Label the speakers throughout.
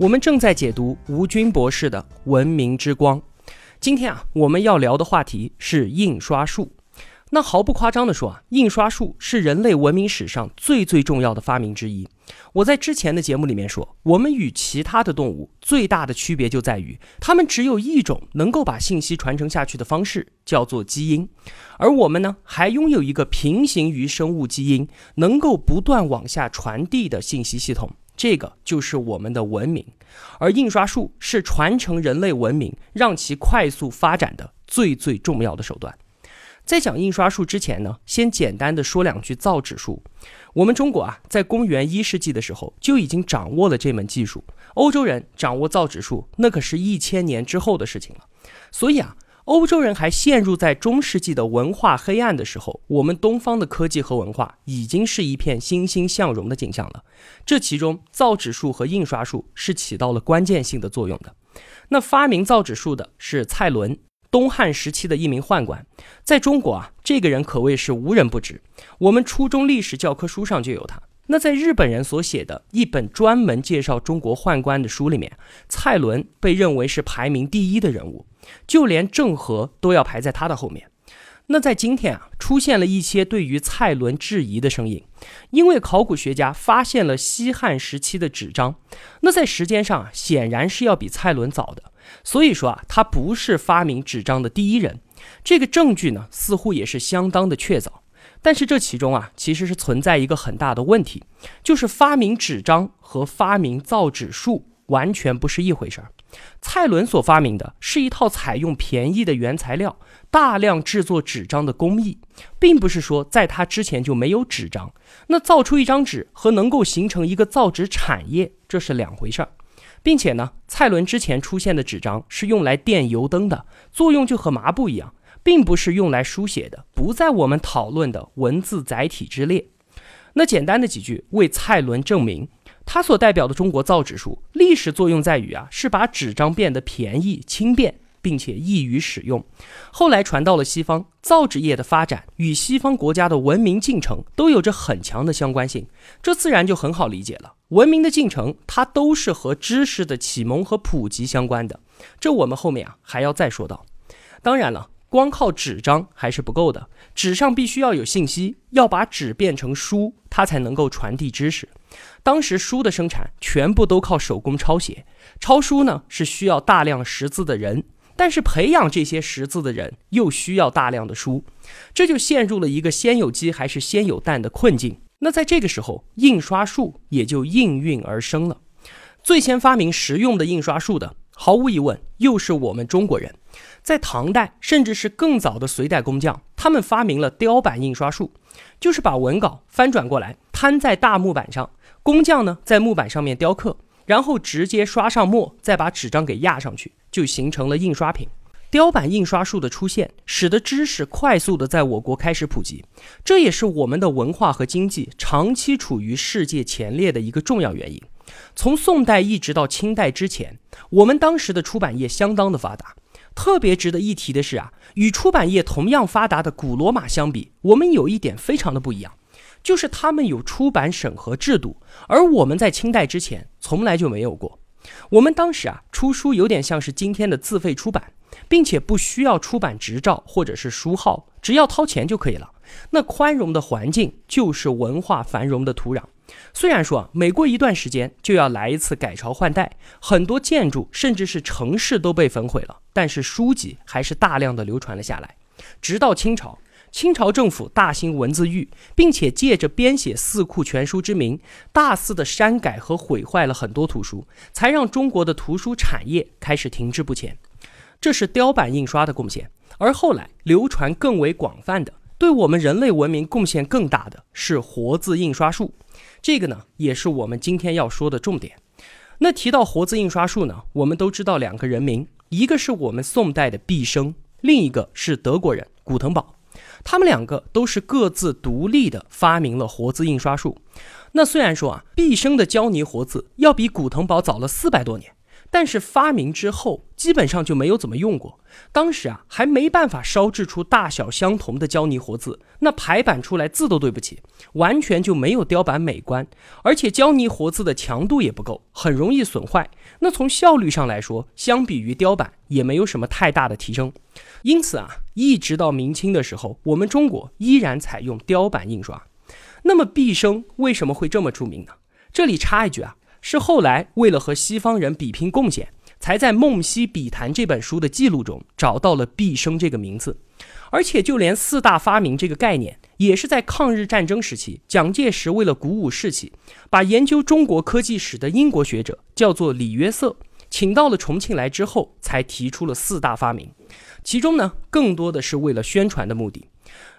Speaker 1: 我们正在解读吴军博士的《文明之光》。今天啊，我们要聊的话题是印刷术。那毫不夸张地说啊，印刷术是人类文明史上最最重要的发明之一。我在之前的节目里面说，我们与其他的动物最大的区别就在于，它们只有一种能够把信息传承下去的方式，叫做基因。而我们呢，还拥有一个平行于生物基因，能够不断往下传递的信息系统。这个就是我们的文明，而印刷术是传承人类文明、让其快速发展的最最重要的手段。在讲印刷术之前呢，先简单的说两句造纸术。我们中国啊，在公元一世纪的时候就已经掌握了这门技术，欧洲人掌握造纸术，那可是一千年之后的事情了。所以啊。欧洲人还陷入在中世纪的文化黑暗的时候，我们东方的科技和文化已经是一片欣欣向荣的景象了。这其中，造纸术和印刷术是起到了关键性的作用的。那发明造纸术的是蔡伦，东汉时期的一名宦官。在中国啊，这个人可谓是无人不知，我们初中历史教科书上就有他。那在日本人所写的一本专门介绍中国宦官的书里面，蔡伦被认为是排名第一的人物，就连郑和都要排在他的后面。那在今天啊，出现了一些对于蔡伦质疑的声音，因为考古学家发现了西汉时期的纸张，那在时间上啊，显然是要比蔡伦早的，所以说啊，他不是发明纸张的第一人。这个证据呢，似乎也是相当的确凿。但是这其中啊，其实是存在一个很大的问题，就是发明纸张和发明造纸术完全不是一回事儿。蔡伦所发明的是一套采用便宜的原材料，大量制作纸张的工艺，并不是说在他之前就没有纸张。那造出一张纸和能够形成一个造纸产业，这是两回事儿。并且呢，蔡伦之前出现的纸张是用来垫油灯的，作用就和麻布一样。并不是用来书写的，不在我们讨论的文字载体之列。那简单的几句为蔡伦证明，他所代表的中国造纸术历史作用在于啊，是把纸张变得便宜、轻便，并且易于使用。后来传到了西方，造纸业的发展与西方国家的文明进程都有着很强的相关性，这自然就很好理解了。文明的进程，它都是和知识的启蒙和普及相关的。这我们后面啊还要再说到。当然了。光靠纸张还是不够的，纸上必须要有信息，要把纸变成书，它才能够传递知识。当时书的生产全部都靠手工抄写，抄书呢是需要大量识字的人，但是培养这些识字的人又需要大量的书，这就陷入了一个先有鸡还是先有蛋的困境。那在这个时候，印刷术也就应运而生了。最先发明实用的印刷术的，毫无疑问又是我们中国人。在唐代，甚至是更早的隋代工匠，他们发明了雕版印刷术，就是把文稿翻转过来，摊在大木板上，工匠呢在木板上面雕刻，然后直接刷上墨，再把纸张给压上去，就形成了印刷品。雕版印刷术的出现，使得知识快速的在我国开始普及，这也是我们的文化和经济长期处于世界前列的一个重要原因。从宋代一直到清代之前，我们当时的出版业相当的发达。特别值得一提的是啊，与出版业同样发达的古罗马相比，我们有一点非常的不一样，就是他们有出版审核制度，而我们在清代之前从来就没有过。我们当时啊，出书有点像是今天的自费出版，并且不需要出版执照或者是书号，只要掏钱就可以了。那宽容的环境就是文化繁荣的土壤。虽然说，每过一段时间就要来一次改朝换代，很多建筑甚至是城市都被焚毁了，但是书籍还是大量的流传了下来。直到清朝，清朝政府大兴文字狱，并且借着编写《四库全书》之名，大肆的删改和毁坏了很多图书，才让中国的图书产业开始停滞不前。这是雕版印刷的贡献，而后来流传更为广泛的，对我们人类文明贡献更大的是活字印刷术。这个呢，也是我们今天要说的重点。那提到活字印刷术呢，我们都知道两个人名，一个是我们宋代的毕生，另一个是德国人古腾堡。他们两个都是各自独立的发明了活字印刷术。那虽然说啊，毕生的胶泥活字要比古腾堡早了四百多年。但是发明之后，基本上就没有怎么用过。当时啊，还没办法烧制出大小相同的胶泥活字，那排版出来字都对不起，完全就没有雕版美观。而且胶泥活字的强度也不够，很容易损坏。那从效率上来说，相比于雕版也没有什么太大的提升。因此啊，一直到明清的时候，我们中国依然采用雕版印刷。那么毕生为什么会这么著名呢？这里插一句啊。是后来为了和西方人比拼贡献，才在《梦溪笔谈》这本书的记录中找到了毕生这个名字。而且就连四大发明这个概念，也是在抗日战争时期，蒋介石为了鼓舞士气，把研究中国科技史的英国学者叫做李约瑟，请到了重庆来之后，才提出了四大发明。其中呢，更多的是为了宣传的目的。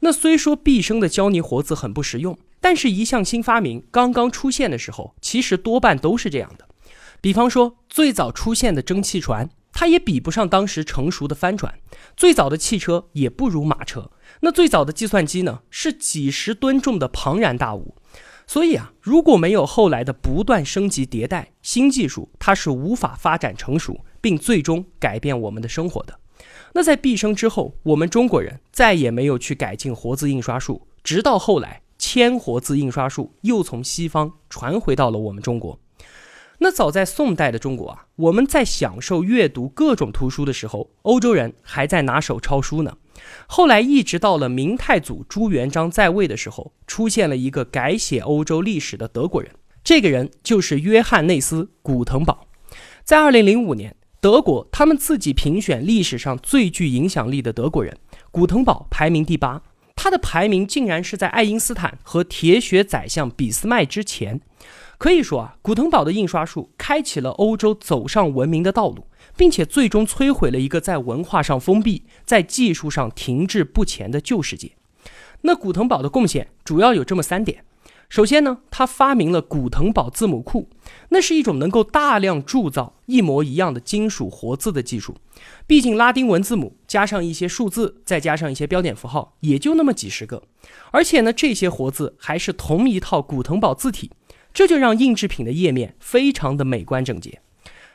Speaker 1: 那虽说毕生的胶泥活字很不实用。但是，一项新发明刚刚出现的时候，其实多半都是这样的。比方说，最早出现的蒸汽船，它也比不上当时成熟的帆船；最早的汽车也不如马车。那最早的计算机呢，是几十吨重的庞然大物。所以啊，如果没有后来的不断升级迭代，新技术它是无法发展成熟，并最终改变我们的生活的。那在毕生之后，我们中国人再也没有去改进活字印刷术，直到后来。铅活字印刷术又从西方传回到了我们中国。那早在宋代的中国啊，我们在享受阅读各种图书的时候，欧洲人还在拿手抄书呢。后来一直到了明太祖朱元璋在位的时候，出现了一个改写欧洲历史的德国人，这个人就是约翰内斯·古腾堡。在二零零五年，德国他们自己评选历史上最具影响力的德国人，古腾堡排名第八。他的排名竟然是在爱因斯坦和铁血宰相俾斯麦之前，可以说啊，古腾堡的印刷术开启了欧洲走上文明的道路，并且最终摧毁了一个在文化上封闭、在技术上停滞不前的旧世界。那古腾堡的贡献主要有这么三点。首先呢，他发明了古腾堡字母库，那是一种能够大量铸造一模一样的金属活字的技术。毕竟拉丁文字母加上一些数字，再加上一些标点符号，也就那么几十个。而且呢，这些活字还是同一套古腾堡字体，这就让印制品的页面非常的美观整洁。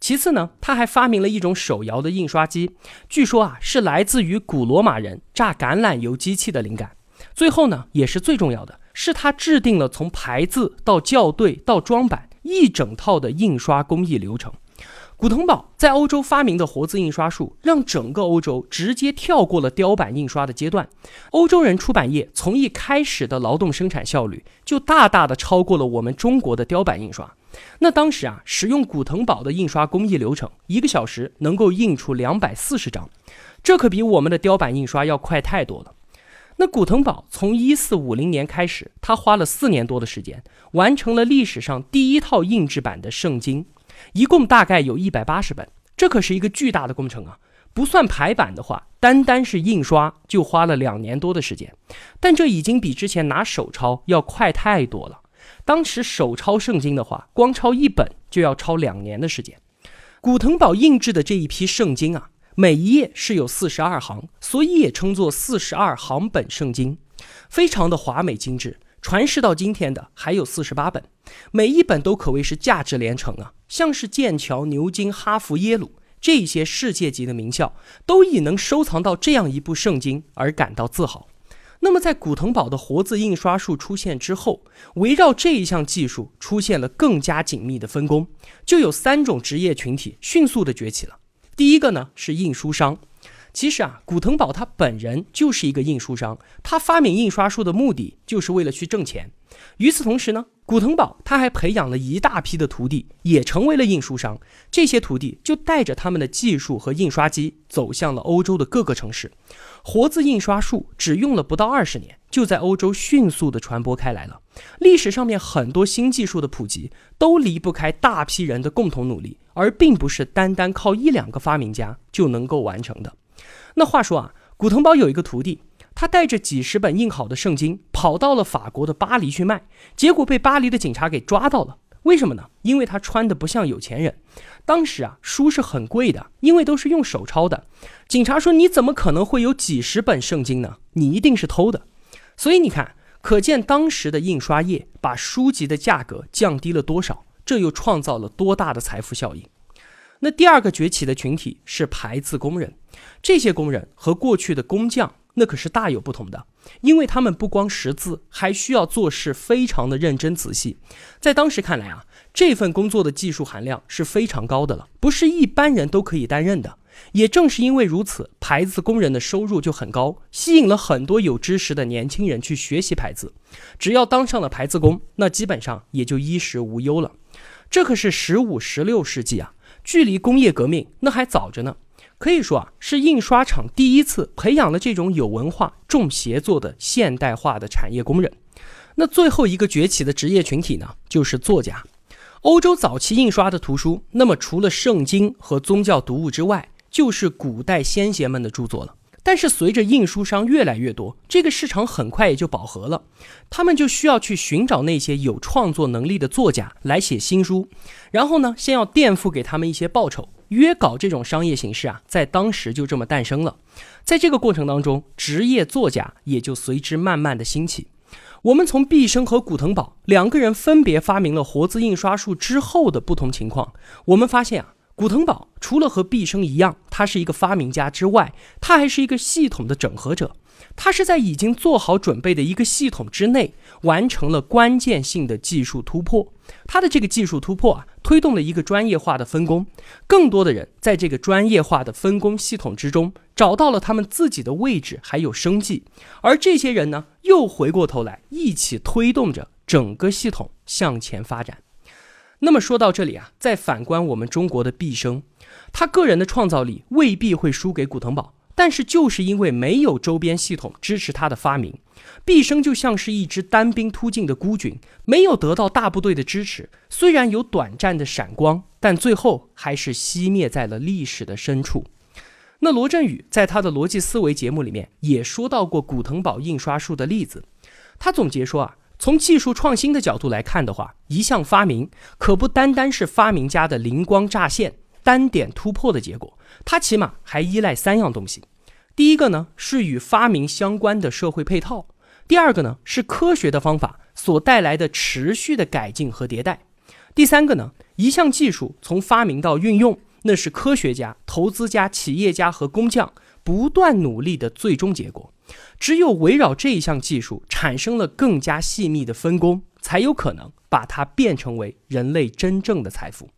Speaker 1: 其次呢，他还发明了一种手摇的印刷机，据说啊是来自于古罗马人榨橄榄油机器的灵感。最后呢，也是最重要的。是他制定了从排字到校对到装版一整套的印刷工艺流程。古腾堡在欧洲发明的活字印刷术，让整个欧洲直接跳过了雕版印刷的阶段。欧洲人出版业从一开始的劳动生产效率，就大大的超过了我们中国的雕版印刷。那当时啊，使用古腾堡的印刷工艺流程，一个小时能够印出两百四十张，这可比我们的雕版印刷要快太多了。那古腾堡从一四五零年开始，他花了四年多的时间，完成了历史上第一套印制版的圣经，一共大概有一百八十本，这可是一个巨大的工程啊！不算排版的话，单单是印刷就花了两年多的时间，但这已经比之前拿手抄要快太多了。当时手抄圣经的话，光抄一本就要抄两年的时间。古腾堡印制的这一批圣经啊。每一页是有四十二行，所以也称作四十二行本圣经，非常的华美精致。传世到今天的还有四十八本，每一本都可谓是价值连城啊！像是剑桥、牛津、哈佛、耶鲁这些世界级的名校，都以能收藏到这样一部圣经而感到自豪。那么，在古腾堡的活字印刷术出现之后，围绕这一项技术出现了更加紧密的分工，就有三种职业群体迅速的崛起了。第一个呢是印书商，其实啊，古腾堡他本人就是一个印书商，他发明印刷术的目的就是为了去挣钱。与此同时呢，古腾堡他还培养了一大批的徒弟，也成为了印书商。这些徒弟就带着他们的技术和印刷机，走向了欧洲的各个城市。活字印刷术只用了不到二十年，就在欧洲迅速的传播开来了。历史上面很多新技术的普及，都离不开大批人的共同努力，而并不是单单靠一两个发明家就能够完成的。那话说啊，古腾堡有一个徒弟，他带着几十本印好的圣经，跑到了法国的巴黎去卖，结果被巴黎的警察给抓到了。为什么呢？因为他穿的不像有钱人。当时啊，书是很贵的，因为都是用手抄的。警察说：“你怎么可能会有几十本圣经呢？你一定是偷的。”所以你看，可见当时的印刷业把书籍的价格降低了多少，这又创造了多大的财富效应。那第二个崛起的群体是排字工人，这些工人和过去的工匠那可是大有不同的，因为他们不光识字，还需要做事非常的认真仔细。在当时看来啊。这份工作的技术含量是非常高的了，不是一般人都可以担任的。也正是因为如此，排字工人的收入就很高，吸引了很多有知识的年轻人去学习排字。只要当上了排字工，那基本上也就衣食无忧了。这可是十五、十六世纪啊，距离工业革命那还早着呢。可以说啊，是印刷厂第一次培养了这种有文化、重协作的现代化的产业工人。那最后一个崛起的职业群体呢，就是作家。欧洲早期印刷的图书，那么除了圣经和宗教读物之外，就是古代先贤们的著作了。但是随着印书商越来越多，这个市场很快也就饱和了，他们就需要去寻找那些有创作能力的作家来写新书，然后呢，先要垫付给他们一些报酬。约稿这种商业形式啊，在当时就这么诞生了。在这个过程当中，职业作家也就随之慢慢的兴起。我们从毕生和古腾堡两个人分别发明了活字印刷术之后的不同情况，我们发现啊，古腾堡除了和毕生一样，他是一个发明家之外，他还是一个系统的整合者。他是在已经做好准备的一个系统之内，完成了关键性的技术突破。他的这个技术突破啊，推动了一个专业化的分工，更多的人在这个专业化的分工系统之中找到了他们自己的位置，还有生计。而这些人呢，又回过头来一起推动着整个系统向前发展。那么说到这里啊，再反观我们中国的毕生，他个人的创造力未必会输给古腾堡。但是就是因为没有周边系统支持他的发明，毕生就像是一支单兵突进的孤军，没有得到大部队的支持。虽然有短暂的闪光，但最后还是熄灭在了历史的深处。那罗振宇在他的逻辑思维节目里面也说到过古腾堡印刷术的例子，他总结说啊，从技术创新的角度来看的话，一项发明可不单单是发明家的灵光乍现、单点突破的结果，它起码还依赖三样东西。第一个呢是与发明相关的社会配套，第二个呢是科学的方法所带来的持续的改进和迭代，第三个呢一项技术从发明到运用，那是科学家、投资家、企业家和工匠不断努力的最终结果。只有围绕这一项技术产生了更加细密的分工，才有可能把它变成为人类真正的财富。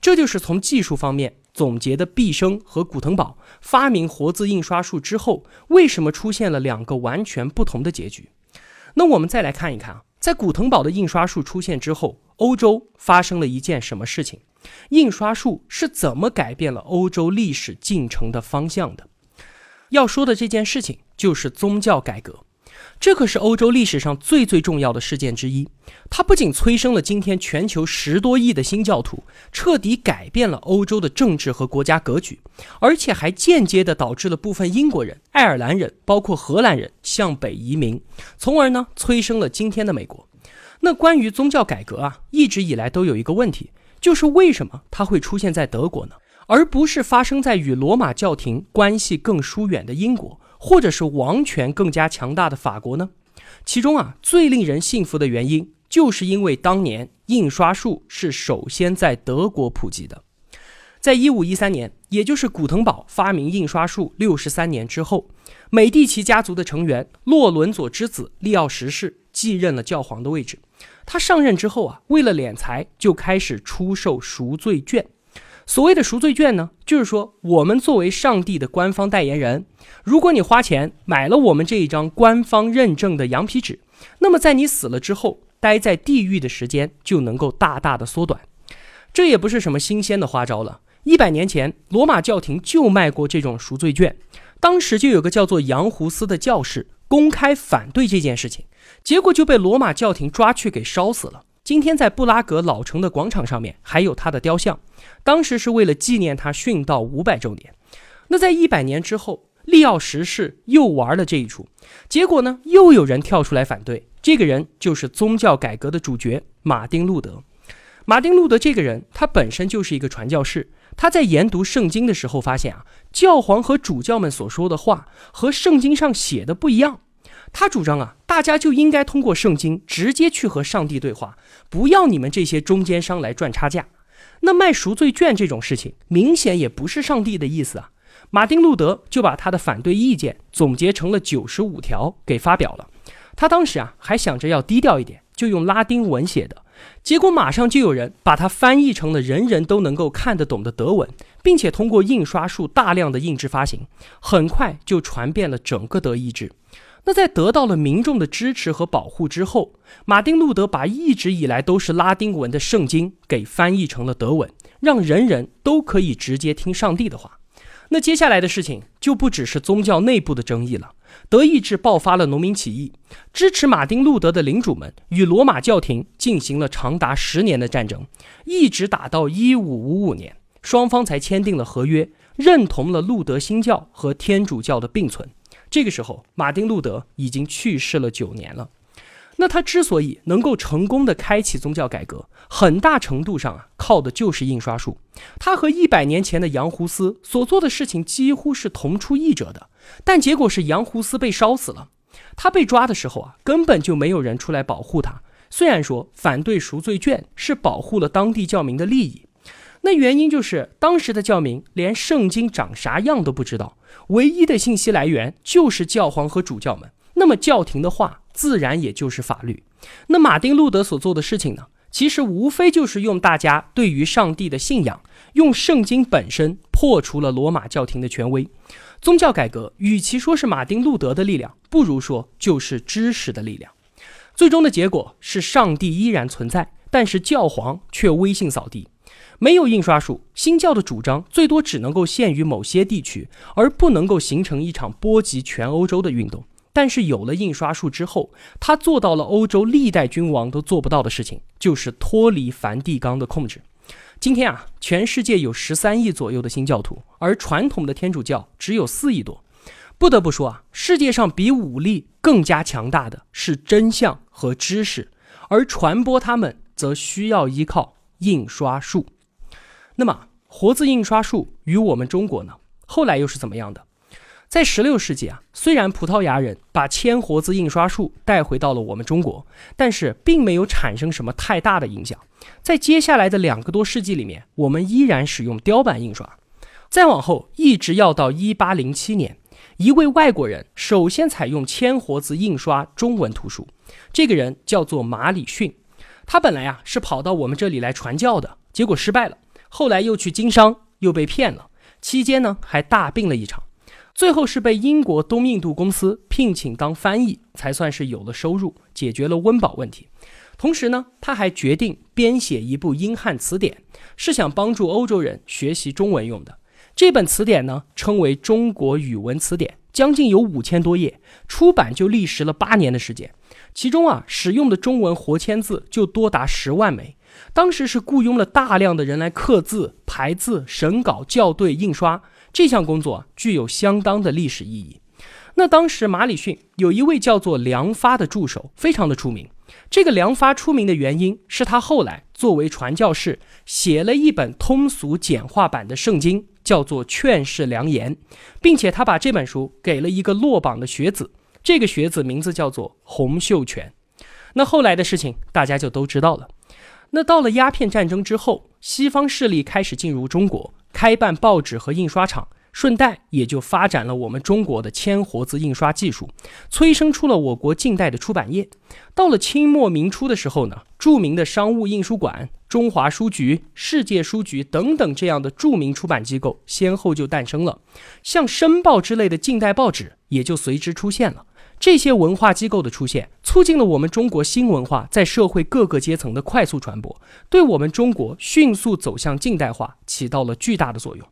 Speaker 1: 这就是从技术方面。总结的毕生和古腾堡发明活字印刷术之后，为什么出现了两个完全不同的结局？那我们再来看一看啊，在古腾堡的印刷术出现之后，欧洲发生了一件什么事情？印刷术是怎么改变了欧洲历史进程的方向的？要说的这件事情就是宗教改革。这可是欧洲历史上最最重要的事件之一，它不仅催生了今天全球十多亿的新教徒，彻底改变了欧洲的政治和国家格局，而且还间接的导致了部分英国人、爱尔兰人，包括荷兰人向北移民，从而呢催生了今天的美国。那关于宗教改革啊，一直以来都有一个问题，就是为什么它会出现在德国呢，而不是发生在与罗马教廷关系更疏远的英国？或者是王权更加强大的法国呢？其中啊，最令人信服的原因，就是因为当年印刷术是首先在德国普及的。在一五一三年，也就是古腾堡发明印刷术六十三年之后，美第奇家族的成员洛伦佐之子利奥十世继任了教皇的位置。他上任之后啊，为了敛财，就开始出售赎罪券。所谓的赎罪券呢，就是说我们作为上帝的官方代言人，如果你花钱买了我们这一张官方认证的羊皮纸，那么在你死了之后，待在地狱的时间就能够大大的缩短。这也不是什么新鲜的花招了，一百年前罗马教廷就卖过这种赎罪券，当时就有个叫做杨胡斯的教士公开反对这件事情，结果就被罗马教廷抓去给烧死了。今天在布拉格老城的广场上面还有他的雕像。当时是为了纪念他殉道五百周年，那在一百年之后，利奥十世又玩了这一出，结果呢，又有人跳出来反对。这个人就是宗教改革的主角马丁路德。马丁路德这个人，他本身就是一个传教士。他在研读圣经的时候，发现啊，教皇和主教们所说的话和圣经上写的不一样。他主张啊，大家就应该通过圣经直接去和上帝对话，不要你们这些中间商来赚差价。那卖赎罪券这种事情，明显也不是上帝的意思啊。马丁路德就把他的反对意见总结成了九十五条给发表了。他当时啊，还想着要低调一点，就用拉丁文写的。结果马上就有人把它翻译成了人人都能够看得懂的德文，并且通过印刷术大量的印制发行，很快就传遍了整个德意志。那在得到了民众的支持和保护之后，马丁路德把一直以来都是拉丁文的圣经给翻译成了德文，让人人都可以直接听上帝的话。那接下来的事情就不只是宗教内部的争议了。德意志爆发了农民起义，支持马丁路德的领主们与罗马教廷进行了长达十年的战争，一直打到一五五五年，双方才签订了合约，认同了路德新教和天主教的并存。这个时候，马丁路德已经去世了九年了。那他之所以能够成功的开启宗教改革，很大程度上啊，靠的就是印刷术。他和一百年前的杨胡斯所做的事情几乎是同出一辙的，但结果是杨胡斯被烧死了。他被抓的时候啊，根本就没有人出来保护他。虽然说反对赎罪券是保护了当地教民的利益，那原因就是当时的教民连圣经长啥样都不知道，唯一的信息来源就是教皇和主教们。那么教廷的话。自然也就是法律。那马丁路德所做的事情呢？其实无非就是用大家对于上帝的信仰，用圣经本身破除了罗马教廷的权威。宗教改革与其说是马丁路德的力量，不如说就是知识的力量。最终的结果是上帝依然存在，但是教皇却威信扫地。没有印刷术，新教的主张最多只能够限于某些地区，而不能够形成一场波及全欧洲的运动。但是有了印刷术之后，他做到了欧洲历代君王都做不到的事情，就是脱离梵蒂冈的控制。今天啊，全世界有十三亿左右的新教徒，而传统的天主教只有四亿多。不得不说啊，世界上比武力更加强大的是真相和知识，而传播它们则需要依靠印刷术。那么，活字印刷术与我们中国呢，后来又是怎么样的？在十六世纪啊，虽然葡萄牙人把铅活字印刷术带回到了我们中国，但是并没有产生什么太大的影响。在接下来的两个多世纪里面，我们依然使用雕版印刷。再往后，一直要到一八零七年，一位外国人首先采用铅活字印刷中文图书，这个人叫做马里逊。他本来啊是跑到我们这里来传教的，结果失败了。后来又去经商，又被骗了，期间呢还大病了一场。最后是被英国东印度公司聘请当翻译，才算是有了收入，解决了温饱问题。同时呢，他还决定编写一部英汉词典，是想帮助欧洲人学习中文用的。这本词典呢，称为《中国语文词典》，将近有五千多页，出版就历时了八年的时间。其中啊，使用的中文活签字就多达十万枚。当时是雇佣了大量的人来刻字、排字、审稿、校对、印刷。这项工作具有相当的历史意义。那当时马里逊有一位叫做梁发的助手，非常的出名。这个梁发出名的原因是他后来作为传教士写了一本通俗简化版的圣经，叫做《劝世良言》，并且他把这本书给了一个落榜的学子，这个学子名字叫做洪秀全。那后来的事情大家就都知道了。那到了鸦片战争之后，西方势力开始进入中国。开办报纸和印刷厂，顺带也就发展了我们中国的铅活字印刷技术，催生出了我国近代的出版业。到了清末明初的时候呢，著名的商务印书馆、中华书局、世界书局等等这样的著名出版机构先后就诞生了，像《申报》之类的近代报纸也就随之出现了。这些文化机构的出现，促进了我们中国新文化在社会各个阶层的快速传播，对我们中国迅速走向近代化起到了巨大的作用。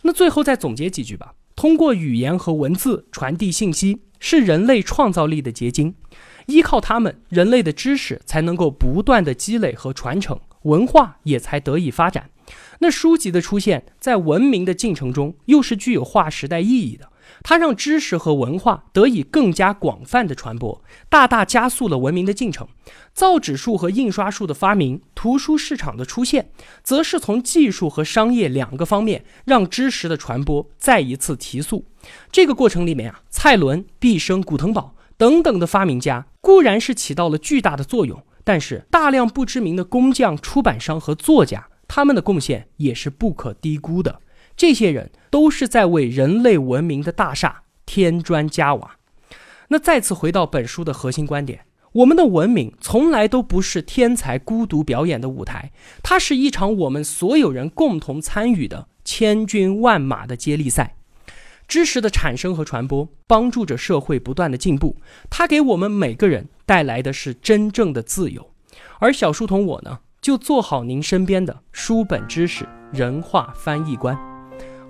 Speaker 1: 那最后再总结几句吧：通过语言和文字传递信息，是人类创造力的结晶。依靠它们，人类的知识才能够不断的积累和传承，文化也才得以发展。那书籍的出现，在文明的进程中，又是具有划时代意义的。它让知识和文化得以更加广泛的传播，大大加速了文明的进程。造纸术和印刷术的发明，图书市场的出现，则是从技术和商业两个方面让知识的传播再一次提速。这个过程里面啊，蔡伦、毕生、古腾堡等等的发明家固然是起到了巨大的作用，但是大量不知名的工匠、出版商和作家，他们的贡献也是不可低估的。这些人都是在为人类文明的大厦添砖加瓦。那再次回到本书的核心观点。我们的文明从来都不是天才孤独表演的舞台，它是一场我们所有人共同参与的千军万马的接力赛。知识的产生和传播帮助着社会不断的进步，它给我们每个人带来的是真正的自由。而小书童我呢，就做好您身边的书本知识人话翻译官。